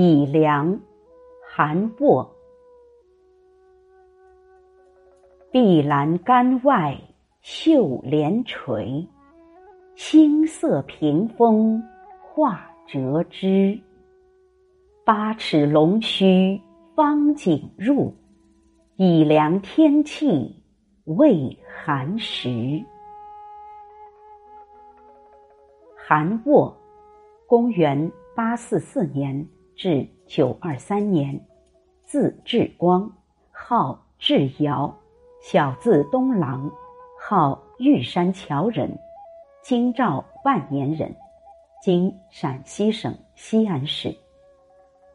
以凉，寒卧。碧栏杆外绣帘垂，青色屏风画折枝。八尺龙须方锦入，以凉天气未寒时。韩沃，公元八四四年至九二三年，字志光，号志尧。小字东郎，号玉山樵人，京兆万年人，今陕西省西安市。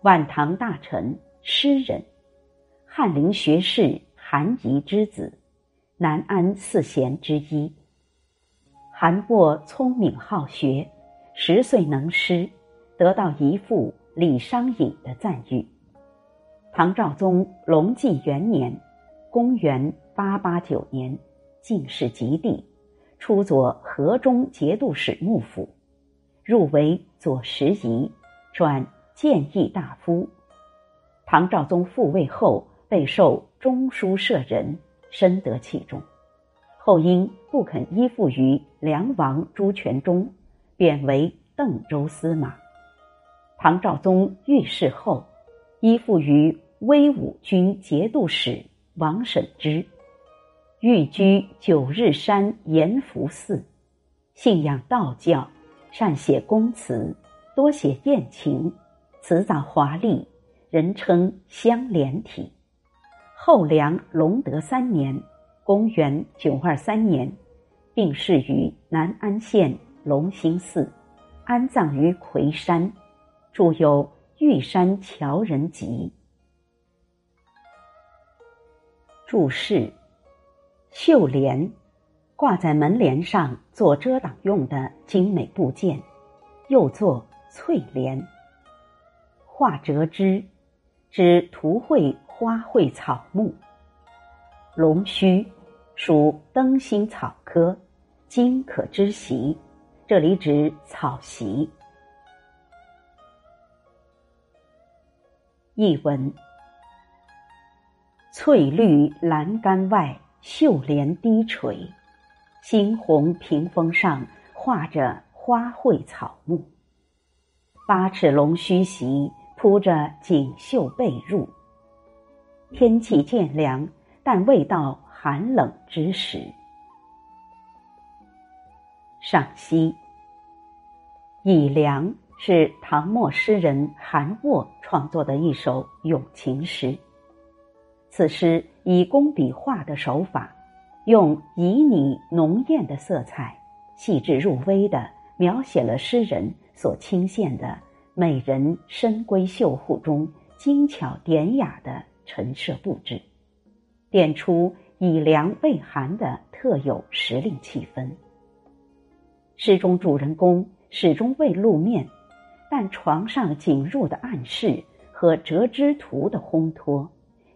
晚唐大臣、诗人，翰林学士韩仪之子，南安四贤之一。韩沃聪明好学，十岁能诗，得到姨父李商隐的赞誉。唐昭宗隆纪元年，公元。八八九年，进士及第，出左河中节度使幕府，入为左拾遗，转谏议大夫。唐昭宗复位后，被授中书舍人，深得器重。后因不肯依附于梁王朱全忠，贬为邓州司马。唐昭宗遇事后，依附于威武军节度使王审知。寓居九日山延福寺，信仰道教，善写公词，多写艳情，辞藻华丽，人称香莲体。后梁隆德三年（公元923年），病逝于南安县隆兴寺，安葬于魁山，著有《玉山樵人集》。注释。绣帘，挂在门帘上做遮挡用的精美部件，又作翠帘。画折枝，指图绘花卉草木。龙须，属灯心草科，茎可知席，这里指草席。译文：翠绿栏杆外。绣帘低垂，猩红屏风上画着花卉草木。八尺龙须席铺着锦绣被褥。天气渐凉，但未到寒冷之时。赏析：以凉是唐末诗人韩沃创作的一首咏情诗。此诗以工笔画的手法，用旖旎浓艳的色彩，细致入微的描写了诗人所倾羡的美人深闺绣户中精巧典雅的陈设布置，点出以凉未寒的特有时令气氛。诗中主人公始终未露面，但床上景入的暗示和折枝图的烘托。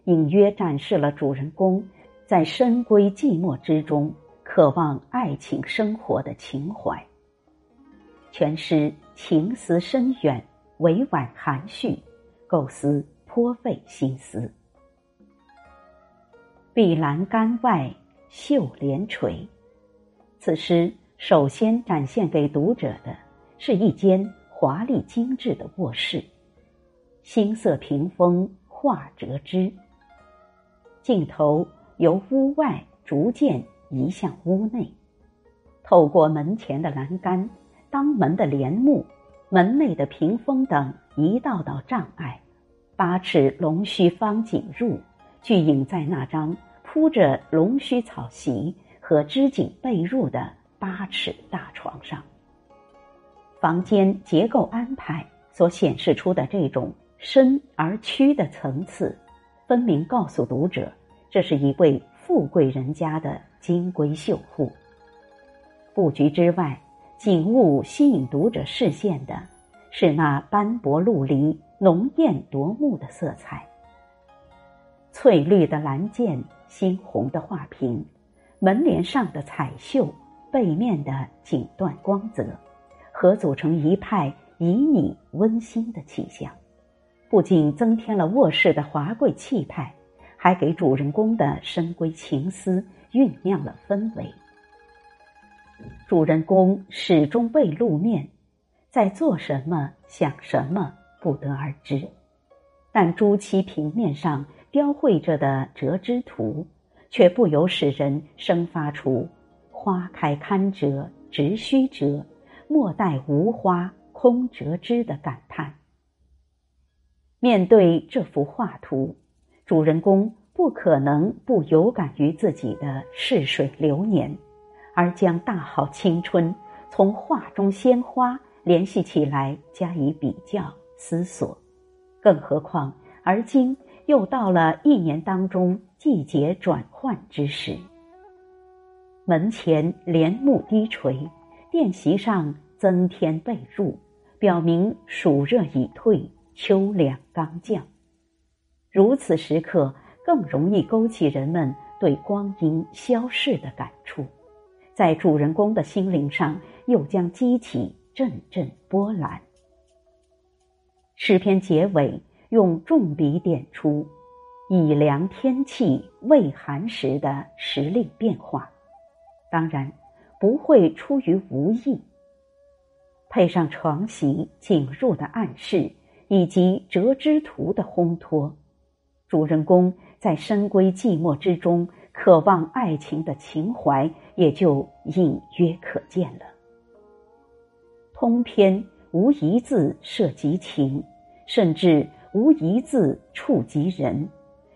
隐约展示了主人公在深闺寂寞之中渴望爱情生活的情怀。全诗情思深远，委婉含蓄，构思颇费心思。碧栏杆外绣帘垂，此诗首先展现给读者的是一间华丽精致的卧室，星色屏风画折枝。镜头由屋外逐渐移向屋内，透过门前的栏杆、当门的帘幕、门内的屏风等一道道障碍，八尺龙须方锦入，聚影在那张铺着龙须草席和织锦被褥的八尺大床上。房间结构安排所显示出的这种深而曲的层次。分明告诉读者，这是一位富贵人家的金闺绣户。布局之外，景物吸引读者视线的是那斑驳陆离、浓艳夺目的色彩。翠绿的蓝剑，猩红的画屏，门帘上的彩绣，背面的锦缎光泽，合组成一派旖旎温馨的气象。不仅增添了卧室的华贵气派，还给主人公的深闺情思酝酿了氛围。主人公始终未露面，在做什么、想什么不得而知，但朱漆平面上雕绘着的折枝图，却不由使人生发出“花开堪折直须折，莫待无花空折枝”的感叹。面对这幅画图，主人公不可能不有感于自己的逝水流年。而将大好青春从画中鲜花联系起来加以比较思索，更何况而今又到了一年当中季节转换之时。门前帘幕低垂，殿席上增添被褥，表明暑热已退，秋凉刚降。如此时刻，更容易勾起人们对光阴消逝的感触。在主人公的心灵上，又将激起阵阵波澜。诗篇结尾用重笔点出“以凉天气未寒时”的时令变化，当然不会出于无意。配上床席进入的暗示，以及折枝图的烘托，主人公在深闺寂寞之中。渴望爱情的情怀也就隐约可见了。通篇无一字涉及情，甚至无一字触及人，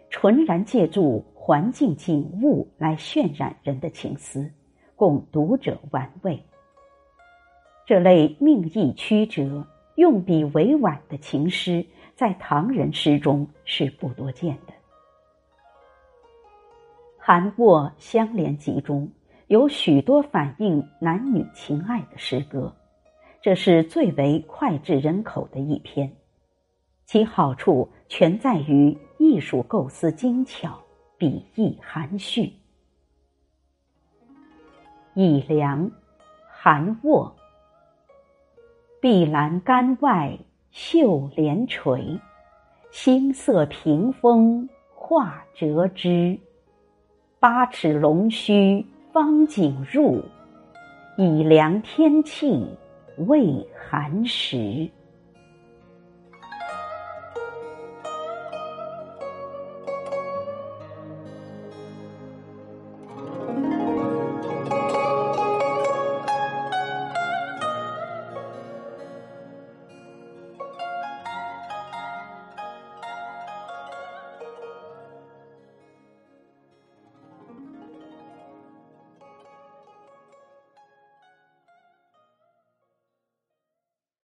纯然借助环境景物来渲染人的情思，供读者玩味。这类命意曲折、用笔委婉的情诗，在唐人诗中是不多见的。韩卧相连集中有许多反映男女情爱的诗歌，这是最为脍炙人口的一篇，其好处全在于艺术构思精巧，笔意含蓄。以凉，寒卧。碧栏杆外绣帘垂，星色屏风画折枝。八尺龙须方锦入，以凉天气未寒时。